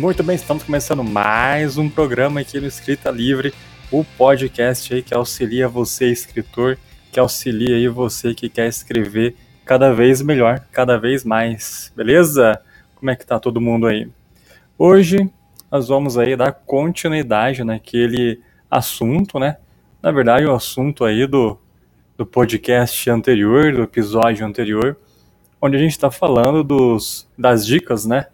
Muito bem, estamos começando mais um programa aqui no Escrita Livre, o podcast aí que auxilia você, escritor, que auxilia aí você que quer escrever cada vez melhor, cada vez mais, beleza? Como é que tá todo mundo aí? Hoje nós vamos aí dar continuidade naquele assunto, né? Na verdade, o assunto aí do, do podcast anterior, do episódio anterior, onde a gente está falando dos, das dicas, né?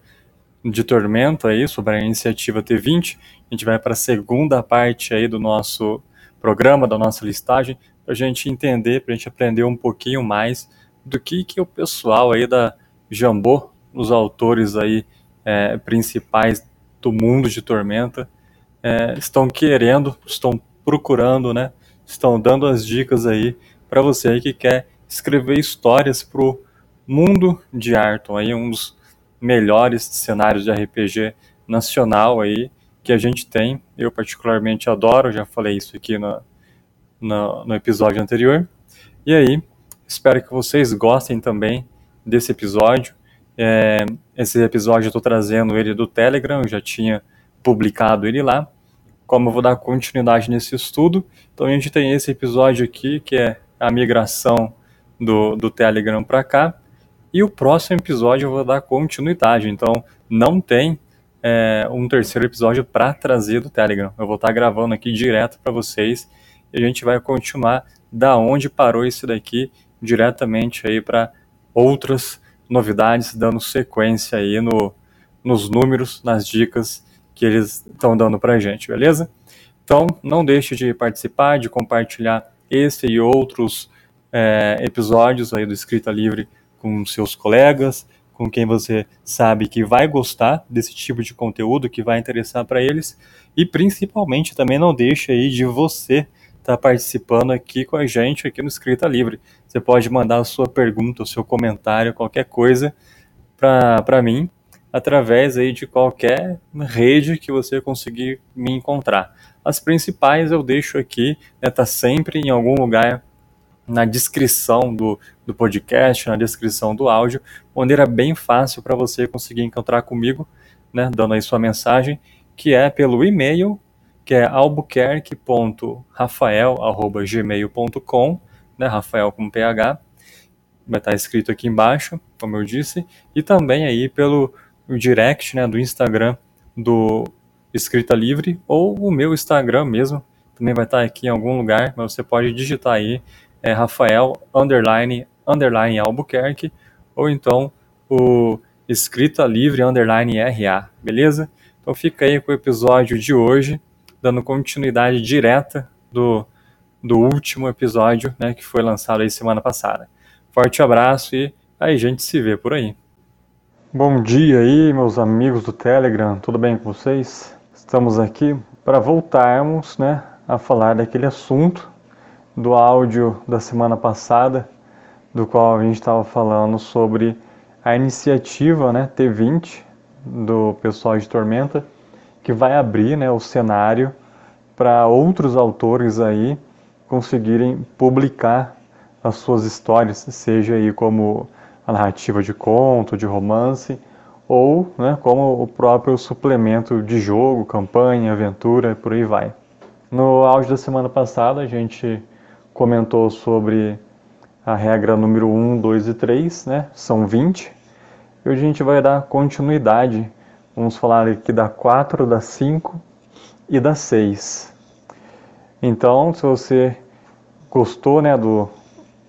De Tormenta aí sobre a iniciativa T20. A gente vai para a segunda parte aí do nosso programa, da nossa listagem, para a gente entender, para a gente aprender um pouquinho mais do que, que o pessoal aí da Jambô, os autores aí é, principais do mundo de Tormenta, é, estão querendo, estão procurando, né? Estão dando as dicas aí para você aí que quer escrever histórias para o mundo de Arton, aí um dos melhores cenários de RPG nacional aí que a gente tem. Eu particularmente adoro, já falei isso aqui no, no, no episódio anterior. E aí, espero que vocês gostem também desse episódio. É, esse episódio eu estou trazendo ele do Telegram, eu já tinha publicado ele lá. Como eu vou dar continuidade nesse estudo, então a gente tem esse episódio aqui, que é a migração do, do Telegram para cá. E o próximo episódio eu vou dar continuidade, então não tem é, um terceiro episódio para trazer do Telegram. Eu vou estar tá gravando aqui direto para vocês e a gente vai continuar da onde parou isso daqui diretamente aí para outras novidades, dando sequência aí no, nos números, nas dicas que eles estão dando para a gente, beleza? Então, não deixe de participar, de compartilhar esse e outros é, episódios aí do Escrita Livre com seus colegas, com quem você sabe que vai gostar desse tipo de conteúdo, que vai interessar para eles, e principalmente também não deixe aí de você estar tá participando aqui com a gente aqui no Escrita Livre. Você pode mandar a sua pergunta, o seu comentário, qualquer coisa para mim, através aí de qualquer rede que você conseguir me encontrar. As principais eu deixo aqui, né, tá sempre em algum lugar na descrição do, do podcast, na descrição do áudio, maneira bem fácil para você conseguir encontrar comigo, né, dando aí sua mensagem, que é pelo e-mail, que é albuquerque.rafael.gmail.com, né, Rafael com PH, vai estar escrito aqui embaixo, como eu disse, e também aí pelo direct, né, do Instagram do Escrita Livre, ou o meu Instagram mesmo, também vai estar aqui em algum lugar, mas você pode digitar aí é Rafael underline underline Albuquerque ou então o escrita livre underline RA, beleza? Então fica aí com o episódio de hoje, dando continuidade direta do, do último episódio, né, que foi lançado aí semana passada. Forte abraço e aí a gente se vê por aí. Bom dia aí, meus amigos do Telegram, tudo bem com vocês? Estamos aqui para voltarmos, né, a falar daquele assunto do áudio da semana passada, do qual a gente estava falando sobre a iniciativa né, T20 do pessoal de Tormenta, que vai abrir né, o cenário para outros autores aí conseguirem publicar as suas histórias, seja aí como a narrativa de conto, de romance, ou né, como o próprio suplemento de jogo, campanha, aventura, por aí vai. No áudio da semana passada, a gente comentou sobre a regra número 1, 2 e 3, né? São 20. E hoje a gente vai dar continuidade. Vamos falar aqui da 4, da 5 e da 6. Então, se você gostou né, do,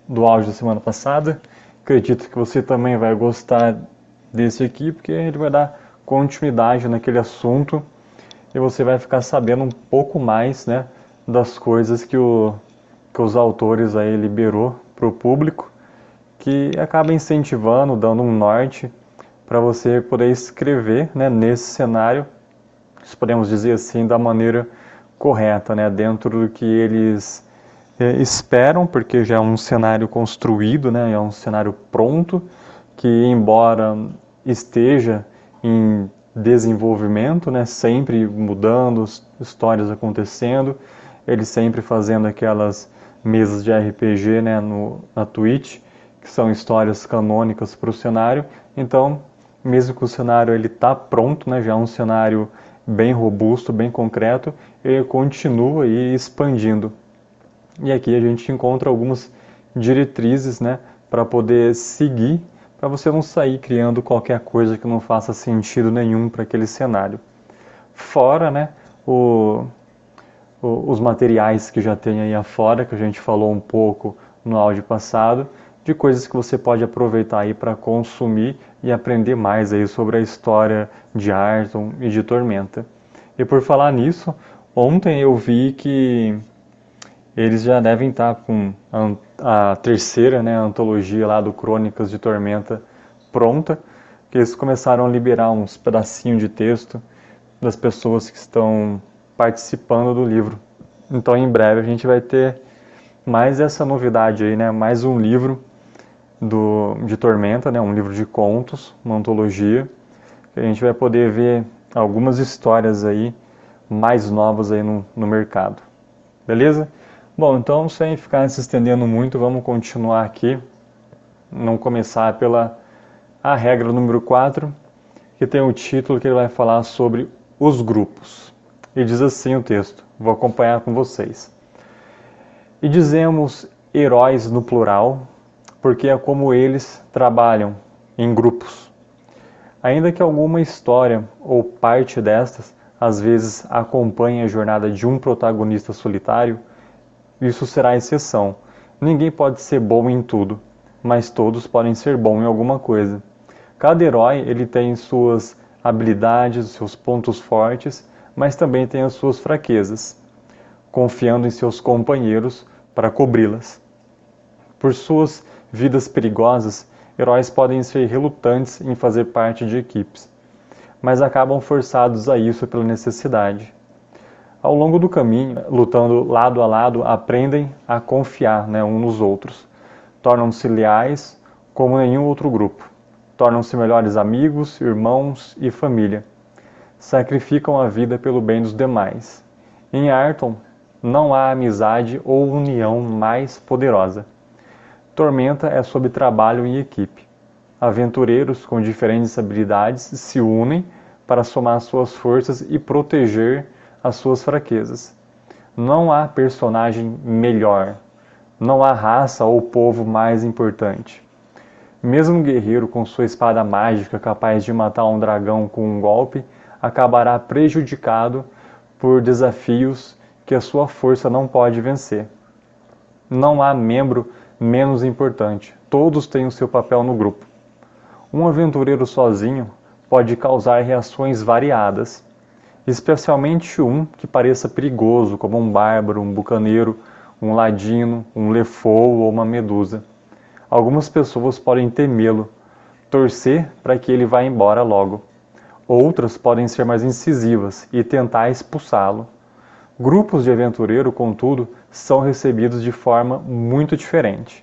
do áudio da semana passada, acredito que você também vai gostar desse aqui, porque ele vai dar continuidade naquele assunto e você vai ficar sabendo um pouco mais né, das coisas que o que os autores aí liberou para o público, que acaba incentivando, dando um norte para você poder escrever né, nesse cenário, podemos dizer assim, da maneira correta, né, dentro do que eles é, esperam, porque já é um cenário construído, né, é um cenário pronto, que embora esteja em desenvolvimento, né, sempre mudando, histórias acontecendo, eles sempre fazendo aquelas mesas de RPG né, no, na Twitch, que são histórias canônicas para o cenário. Então, mesmo que o cenário ele está pronto, né, já é um cenário bem robusto, bem concreto, ele continua aí expandindo. E aqui a gente encontra algumas diretrizes né, para poder seguir, para você não sair criando qualquer coisa que não faça sentido nenhum para aquele cenário. Fora né, o, os materiais que já tem aí afora, que a gente falou um pouco no áudio passado, de coisas que você pode aproveitar aí para consumir e aprender mais aí sobre a história de Arton e de Tormenta. E por falar nisso, ontem eu vi que eles já devem estar com a, a terceira né, antologia lá do Crônicas de Tormenta pronta, que eles começaram a liberar uns pedacinhos de texto das pessoas que estão participando do livro. Então em breve a gente vai ter mais essa novidade aí, né? Mais um livro do, de Tormenta, né, um livro de contos, uma antologia, que a gente vai poder ver algumas histórias aí mais novas aí no, no mercado. Beleza? Bom, então sem ficar se estendendo muito, vamos continuar aqui. Não começar pela a regra número 4, que tem o título que ele vai falar sobre os grupos. E diz assim o texto, vou acompanhar com vocês. E dizemos heróis no plural, porque é como eles trabalham em grupos. Ainda que alguma história ou parte destas às vezes acompanhe a jornada de um protagonista solitário, isso será exceção. Ninguém pode ser bom em tudo, mas todos podem ser bons em alguma coisa. Cada herói ele tem suas habilidades, seus pontos fortes, mas também tem as suas fraquezas, confiando em seus companheiros para cobri-las. Por suas vidas perigosas, heróis podem ser relutantes em fazer parte de equipes, mas acabam forçados a isso pela necessidade. Ao longo do caminho, lutando lado a lado, aprendem a confiar né, uns nos outros. Tornam-se leais como nenhum outro grupo. Tornam-se melhores amigos, irmãos e família. Sacrificam a vida pelo bem dos demais. Em Arton, não há amizade ou união mais poderosa. Tormenta é sobre trabalho em equipe. Aventureiros com diferentes habilidades se unem para somar suas forças e proteger as suas fraquezas. Não há personagem melhor, não há raça ou povo mais importante. Mesmo um guerreiro com sua espada mágica capaz de matar um dragão com um golpe acabará prejudicado por desafios que a sua força não pode vencer. Não há membro menos importante. Todos têm o seu papel no grupo. Um aventureiro sozinho pode causar reações variadas, especialmente um que pareça perigoso, como um bárbaro, um bucaneiro, um ladino, um lefou ou uma medusa. Algumas pessoas podem temê-lo, torcer para que ele vá embora logo. Outras podem ser mais incisivas e tentar expulsá-lo. Grupos de aventureiro, contudo, são recebidos de forma muito diferente.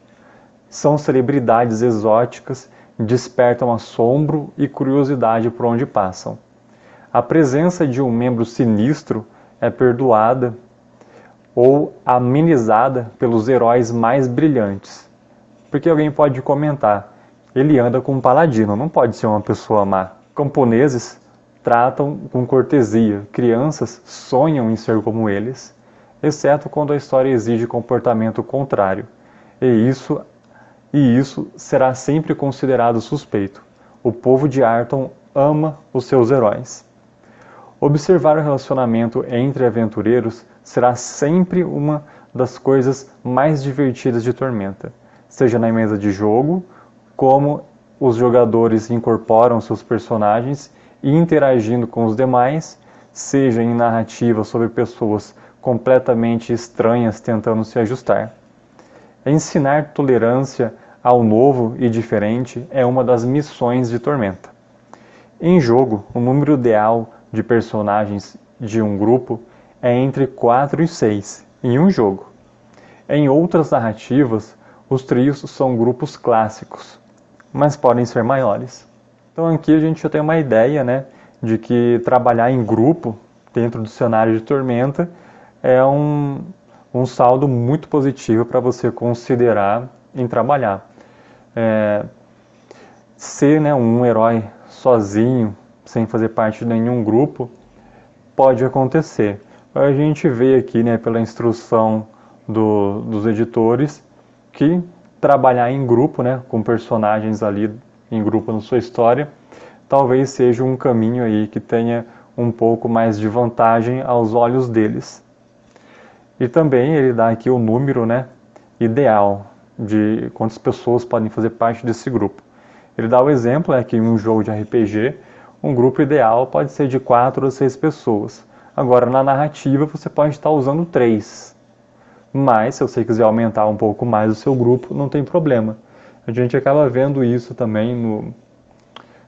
São celebridades exóticas, despertam assombro e curiosidade por onde passam. A presença de um membro sinistro é perdoada ou amenizada pelos heróis mais brilhantes. Porque alguém pode comentar, ele anda com um paladino, não pode ser uma pessoa má. Camponeses tratam com cortesia, crianças sonham em ser como eles, exceto quando a história exige comportamento contrário, e isso, e isso será sempre considerado suspeito. O povo de Arton ama os seus heróis. Observar o relacionamento entre aventureiros será sempre uma das coisas mais divertidas de Tormenta, seja na mesa de jogo, como os jogadores incorporam seus personagens e interagindo com os demais, seja em narrativa sobre pessoas completamente estranhas tentando se ajustar. Ensinar tolerância ao novo e diferente é uma das missões de Tormenta. Em jogo, o número ideal de personagens de um grupo é entre 4 e 6 em um jogo. Em outras narrativas, os trios são grupos clássicos, mas podem ser maiores. Então aqui a gente já tem uma ideia né, de que trabalhar em grupo dentro do cenário de Tormenta é um, um saldo muito positivo para você considerar em trabalhar. É, ser né, um herói sozinho, sem fazer parte de nenhum grupo, pode acontecer. A gente vê aqui, né, pela instrução do, dos editores, que trabalhar em grupo, né, com personagens ali em grupo na sua história, talvez seja um caminho aí que tenha um pouco mais de vantagem aos olhos deles. E também ele dá aqui o número, né, ideal de quantas pessoas podem fazer parte desse grupo. Ele dá o exemplo é que em um jogo de RPG, um grupo ideal pode ser de quatro ou seis pessoas. Agora, na narrativa, você pode estar usando três. Mas, se você quiser aumentar um pouco mais o seu grupo, não tem problema. A gente acaba vendo isso também no,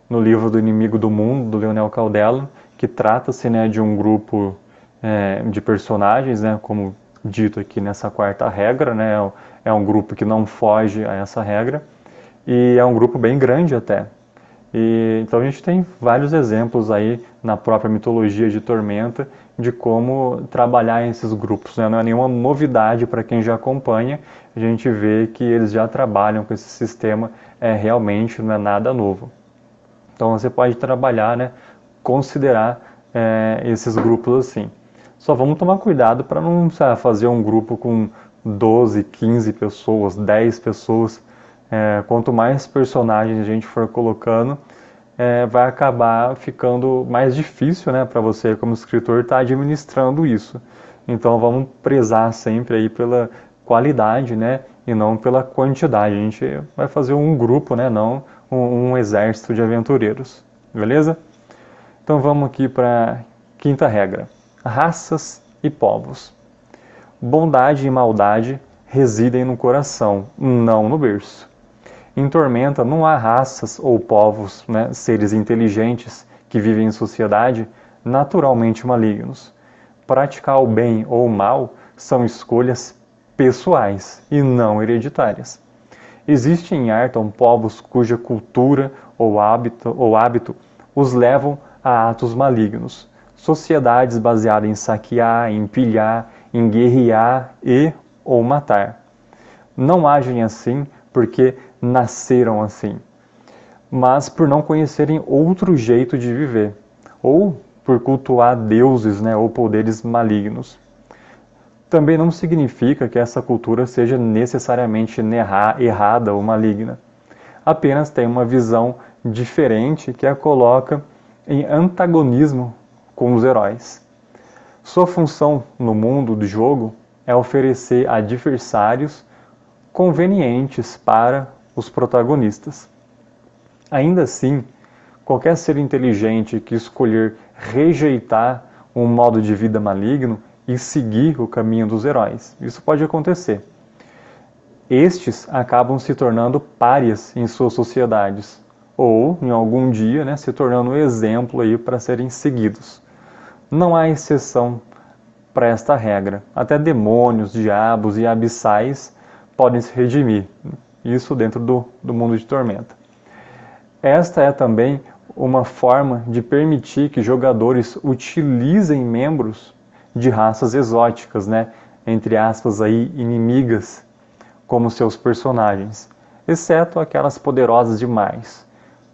no livro do Inimigo do Mundo, do Leonel Caldela, que trata-se né, de um grupo é, de personagens, né, como dito aqui nessa quarta regra, né, é um grupo que não foge a essa regra, e é um grupo bem grande até. E, então a gente tem vários exemplos aí na própria mitologia de Tormenta de como trabalhar esses grupos. Né? Não é nenhuma novidade para quem já acompanha, a gente vê que eles já trabalham com esse sistema, é, realmente não é nada novo. Então você pode trabalhar, né, considerar é, esses grupos assim. Só vamos tomar cuidado para não sabe, fazer um grupo com 12, 15 pessoas, 10 pessoas, é, quanto mais personagens a gente for colocando, é, vai acabar ficando mais difícil né, para você, como escritor, estar tá administrando isso. Então vamos prezar sempre aí pela qualidade né, e não pela quantidade. A gente vai fazer um grupo, né, não um, um exército de aventureiros. Beleza? Então vamos aqui para quinta regra: raças e povos. Bondade e maldade residem no coração, não no berço. Em Tormenta não há raças ou povos, né, seres inteligentes que vivem em sociedade naturalmente malignos. Praticar o bem ou o mal são escolhas pessoais e não hereditárias. Existem em Arton povos cuja cultura ou hábito, ou hábito os levam a atos malignos. Sociedades baseadas em saquear, em pilhar, em guerrear e ou matar. Não agem assim porque nasceram assim, mas por não conhecerem outro jeito de viver, ou por cultuar deuses né, ou poderes malignos. Também não significa que essa cultura seja necessariamente errada ou maligna. Apenas tem uma visão diferente que a coloca em antagonismo com os heróis. Sua função no mundo do jogo é oferecer adversários convenientes para os protagonistas. Ainda assim, qualquer ser inteligente que escolher rejeitar um modo de vida maligno e seguir o caminho dos heróis, isso pode acontecer. Estes acabam se tornando párias em suas sociedades, ou, em algum dia, né, se tornando um exemplo aí para serem seguidos. Não há exceção para esta regra. Até demônios, diabos e abissais podem se redimir isso dentro do, do mundo de Tormenta. Esta é também uma forma de permitir que jogadores utilizem membros de raças exóticas, né, entre aspas aí inimigas, como seus personagens, exceto aquelas poderosas demais,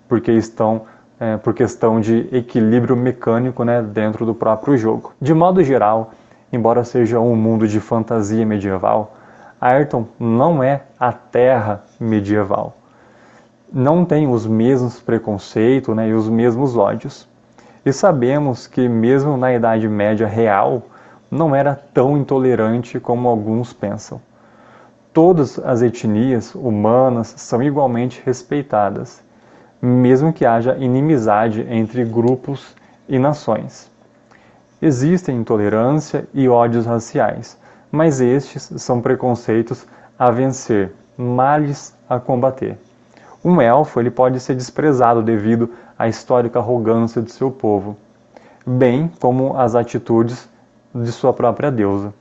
porque estão é, por questão de equilíbrio mecânico né, dentro do próprio jogo. De modo geral, embora seja um mundo de fantasia medieval, Ayrton não é a Terra medieval. Não tem os mesmos preconceitos né, e os mesmos ódios. E sabemos que, mesmo na Idade Média real, não era tão intolerante como alguns pensam. Todas as etnias humanas são igualmente respeitadas, mesmo que haja inimizade entre grupos e nações. Existem intolerância e ódios raciais, mas estes são preconceitos a vencer, males a combater. Um elfo ele pode ser desprezado devido à histórica arrogância de seu povo, bem como as atitudes de sua própria deusa.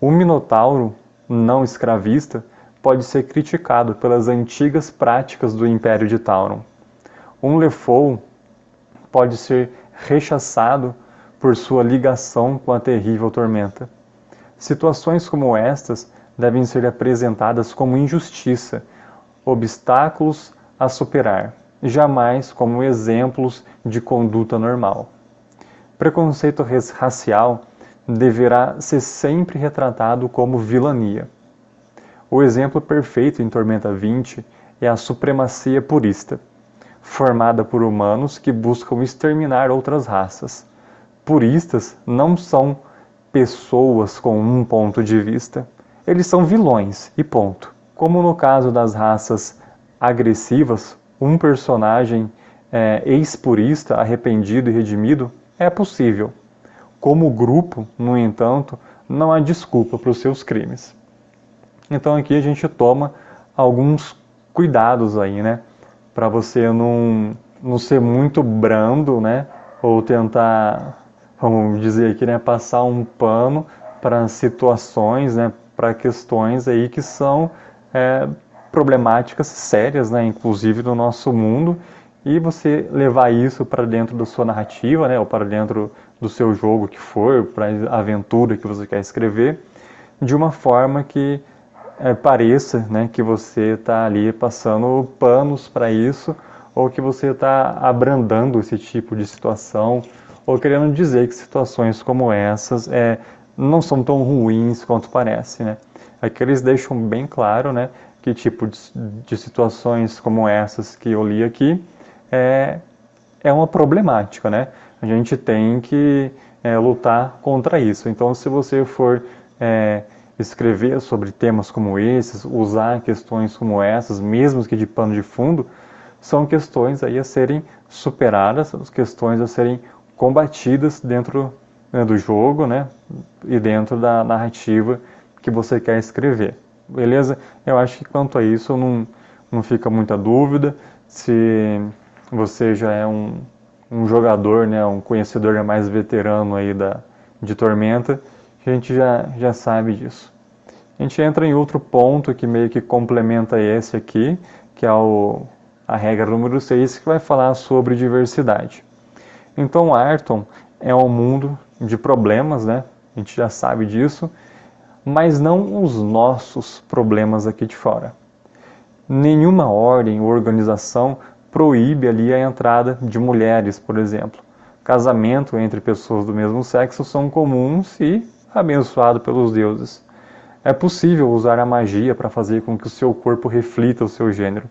O minotauro não escravista pode ser criticado pelas antigas práticas do Império de Tauron. Um Lefou pode ser rechaçado por sua ligação com a terrível tormenta. Situações como estas devem ser apresentadas como injustiça, obstáculos a superar, jamais como exemplos de conduta normal. Preconceito racial deverá ser sempre retratado como vilania. O exemplo perfeito em Tormenta 20 é a supremacia purista, formada por humanos que buscam exterminar outras raças. Puristas não são pessoas com um ponto de vista, eles são vilões e ponto. Como no caso das raças agressivas, um personagem é, ex-purista, arrependido e redimido é possível. Como grupo, no entanto, não há desculpa para os seus crimes. Então aqui a gente toma alguns cuidados aí, né? Para você não, não ser muito brando, né? Ou tentar, vamos dizer aqui, né? Passar um pano para situações, né? Para questões aí que são é, problemáticas sérias, né? Inclusive no nosso mundo e você levar isso para dentro da sua narrativa, né, ou para dentro do seu jogo que for, para a aventura que você quer escrever, de uma forma que é, pareça né, que você está ali passando panos para isso, ou que você está abrandando esse tipo de situação, ou querendo dizer que situações como essas é, não são tão ruins quanto parece. Né? Aqui eles deixam bem claro né, que tipo de, de situações como essas que eu li aqui é, é uma problemática, né? A gente tem que é, lutar contra isso. Então, se você for é, escrever sobre temas como esses, usar questões como essas, mesmo que de pano de fundo, são questões aí a serem superadas, questões a serem combatidas dentro né, do jogo, né? E dentro da narrativa que você quer escrever. Beleza? Eu acho que quanto a isso não, não fica muita dúvida. Se você já é um, um jogador, né, um conhecedor mais veterano aí da, de Tormenta, a gente já, já sabe disso. A gente entra em outro ponto que meio que complementa esse aqui, que é o, a regra número 6, que vai falar sobre diversidade. Então, Arton é um mundo de problemas, né? A gente já sabe disso, mas não os nossos problemas aqui de fora. Nenhuma ordem ou organização proíbe ali a entrada de mulheres, por exemplo. Casamento entre pessoas do mesmo sexo são comuns e abençoado pelos deuses. É possível usar a magia para fazer com que o seu corpo reflita o seu gênero.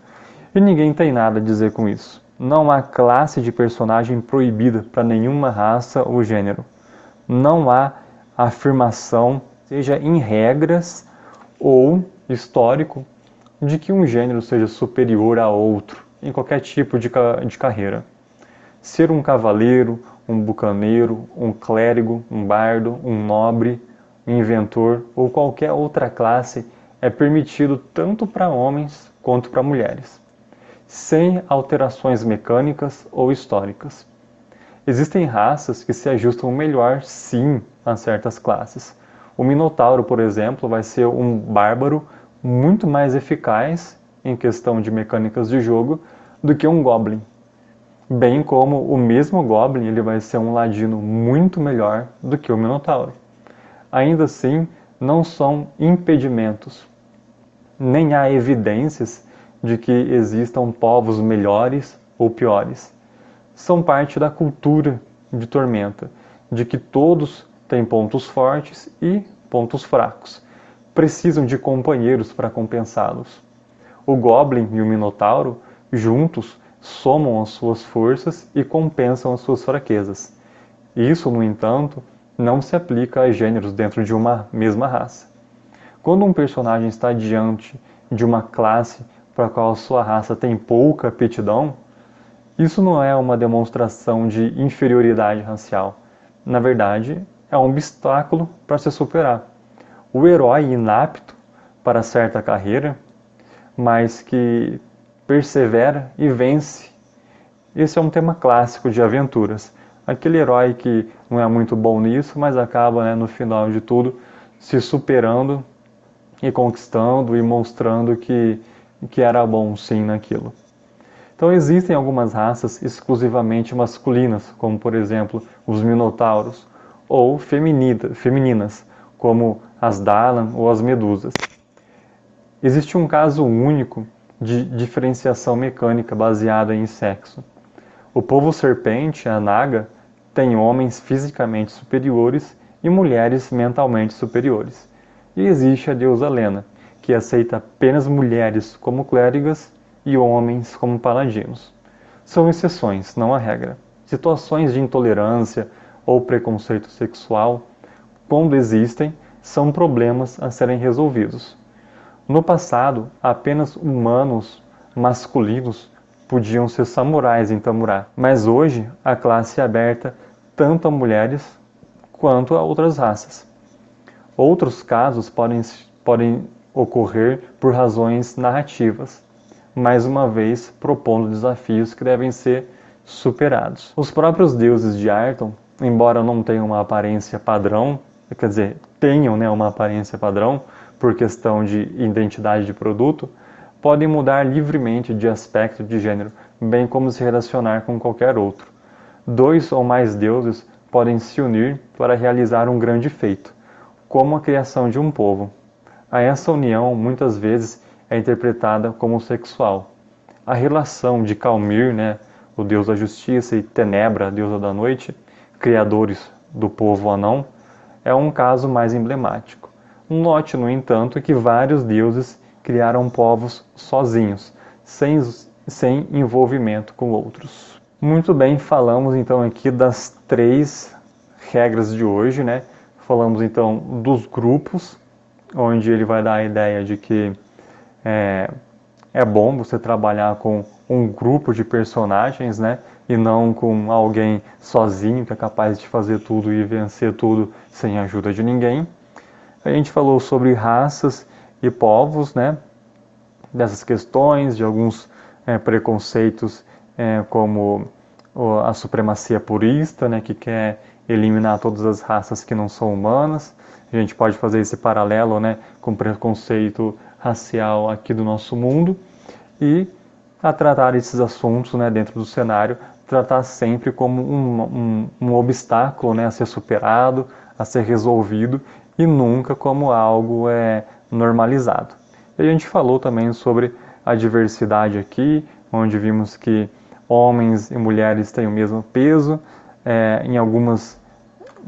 E ninguém tem nada a dizer com isso. Não há classe de personagem proibida para nenhuma raça ou gênero. Não há afirmação, seja em regras ou histórico, de que um gênero seja superior a outro em qualquer tipo de, de carreira. Ser um cavaleiro, um bucaneiro, um clérigo, um bardo, um nobre, um inventor ou qualquer outra classe é permitido tanto para homens quanto para mulheres, sem alterações mecânicas ou históricas. Existem raças que se ajustam melhor, sim, a certas classes. O Minotauro, por exemplo, vai ser um bárbaro muito mais eficaz em questão de mecânicas de jogo do que um Goblin. Bem como o mesmo Goblin ele vai ser um ladino muito melhor do que o Minotauro. Ainda assim, não são impedimentos. Nem há evidências de que existam povos melhores ou piores. São parte da cultura de Tormenta, de que todos têm pontos fortes e pontos fracos. Precisam de companheiros para compensá-los. O Goblin e o Minotauro, juntos, somam as suas forças e compensam as suas fraquezas. Isso, no entanto, não se aplica a gêneros dentro de uma mesma raça. Quando um personagem está diante de uma classe para a qual sua raça tem pouca aptidão, isso não é uma demonstração de inferioridade racial. Na verdade, é um obstáculo para se superar. O herói inapto para certa carreira mas que persevera e vence. Esse é um tema clássico de aventuras. Aquele herói que não é muito bom nisso, mas acaba, né, no final de tudo, se superando e conquistando e mostrando que, que era bom sim naquilo. Então existem algumas raças exclusivamente masculinas, como por exemplo os minotauros, ou femininas, como as Dalan ou as Medusas. Existe um caso único de diferenciação mecânica baseada em sexo. O povo serpente, a Naga, tem homens fisicamente superiores e mulheres mentalmente superiores. E existe a deusa Lena, que aceita apenas mulheres como clérigas e homens como paladinos. São exceções, não a regra. Situações de intolerância ou preconceito sexual, quando existem, são problemas a serem resolvidos. No passado, apenas humanos masculinos podiam ser samurais em Tamurá, mas hoje a classe é aberta tanto a mulheres quanto a outras raças. Outros casos podem, podem ocorrer por razões narrativas, mais uma vez propondo desafios que devem ser superados. Os próprios deuses de Arton, embora não tenham uma aparência padrão, quer dizer, tenham né, uma aparência padrão por questão de identidade de produto, podem mudar livremente de aspecto de gênero, bem como se relacionar com qualquer outro. Dois ou mais deuses podem se unir para realizar um grande feito, como a criação de um povo. A essa união muitas vezes é interpretada como sexual. A relação de Calmir, né, o deus da justiça, e Tenebra, deusa da noite, criadores do povo anão, é um caso mais emblemático. Note, no entanto, que vários deuses criaram povos sozinhos, sem, sem envolvimento com outros. Muito bem, falamos então aqui das três regras de hoje, né? Falamos então dos grupos, onde ele vai dar a ideia de que é, é bom você trabalhar com um grupo de personagens, né? E não com alguém sozinho que é capaz de fazer tudo e vencer tudo sem a ajuda de ninguém. A gente falou sobre raças e povos, né? Dessas questões, de alguns é, preconceitos, é, como a supremacia purista, né? Que quer eliminar todas as raças que não são humanas. A gente pode fazer esse paralelo, né? Com preconceito racial aqui do nosso mundo e a tratar esses assuntos né, dentro do cenário, tratar sempre como um, um, um obstáculo né, a ser superado, a ser resolvido e nunca como algo é, normalizado. E a gente falou também sobre a diversidade aqui, onde vimos que homens e mulheres têm o mesmo peso, é, em algumas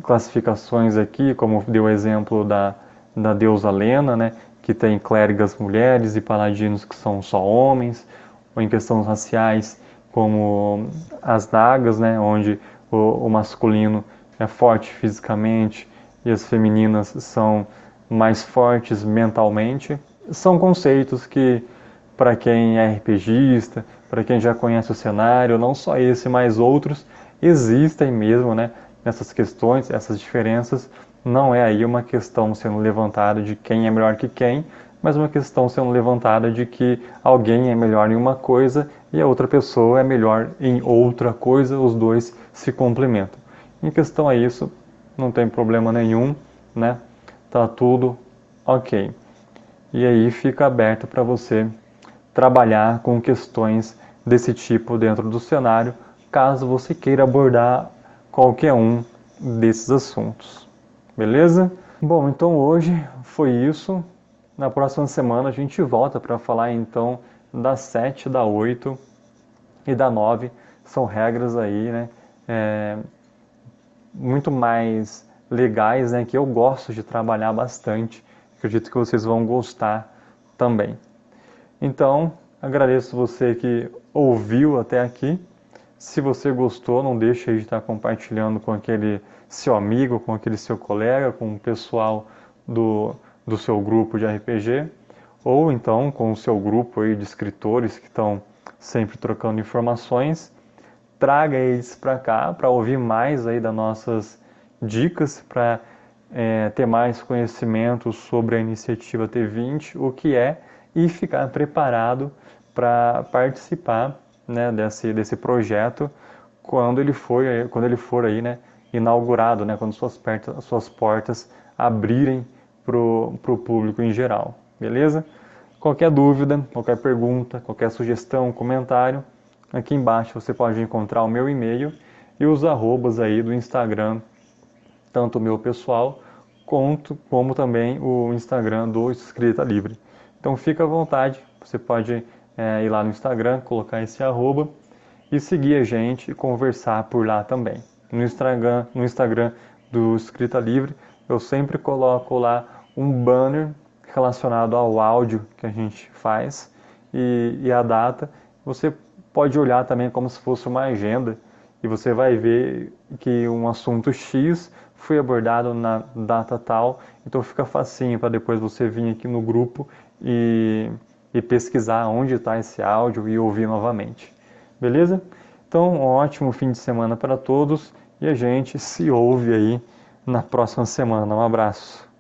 classificações aqui, como deu o exemplo da, da deusa Lena, né, que tem clérigas mulheres e paladinos que são só homens, ou em questões raciais, como as nagas, né, onde o, o masculino é forte fisicamente e as femininas são mais fortes mentalmente. São conceitos que, para quem é RPGista, para quem já conhece o cenário, não só esse, mas outros, existem mesmo né, nessas questões, essas diferenças, não é aí uma questão sendo levantada de quem é melhor que quem, mas uma questão sendo levantada de que alguém é melhor em uma coisa e a outra pessoa é melhor em outra coisa, os dois se complementam. Em questão a isso, não tem problema nenhum, né? Tá tudo ok. E aí fica aberto para você trabalhar com questões desse tipo dentro do cenário, caso você queira abordar qualquer um desses assuntos. Beleza? Bom, então hoje foi isso. Na próxima semana a gente volta para falar então da 7, da 8 e da 9. São regras aí, né? É, muito mais legais, né? Que eu gosto de trabalhar bastante. Acredito que vocês vão gostar também. Então, agradeço você que ouviu até aqui. Se você gostou, não deixe de estar compartilhando com aquele seu amigo, com aquele seu colega, com o pessoal do, do seu grupo de RPG, ou então com o seu grupo aí de escritores que estão sempre trocando informações. Traga eles para cá para ouvir mais aí das nossas dicas, para é, ter mais conhecimento sobre a iniciativa T20, o que é, e ficar preparado para participar né, desse, desse projeto quando ele for, quando ele for aí, né, inaugurado, né, quando suas, pertas, suas portas abrirem para o público em geral, beleza? Qualquer dúvida, qualquer pergunta, qualquer sugestão, comentário, aqui embaixo você pode encontrar o meu e-mail e os arrobas aí do Instagram, tanto o meu pessoal quanto como também o Instagram do Escrita Livre. Então fica à vontade, você pode é, ir lá no Instagram, colocar esse arroba e seguir a gente e conversar por lá também. No Instagram, no Instagram do Escrita Livre, eu sempre coloco lá um banner relacionado ao áudio que a gente faz e, e a data. Você pode olhar também como se fosse uma agenda e você vai ver que um assunto X foi abordado na data tal, então fica facinho para depois você vir aqui no grupo e, e pesquisar onde está esse áudio e ouvir novamente. Beleza? Então, um ótimo fim de semana para todos e a gente se ouve aí na próxima semana. Um abraço.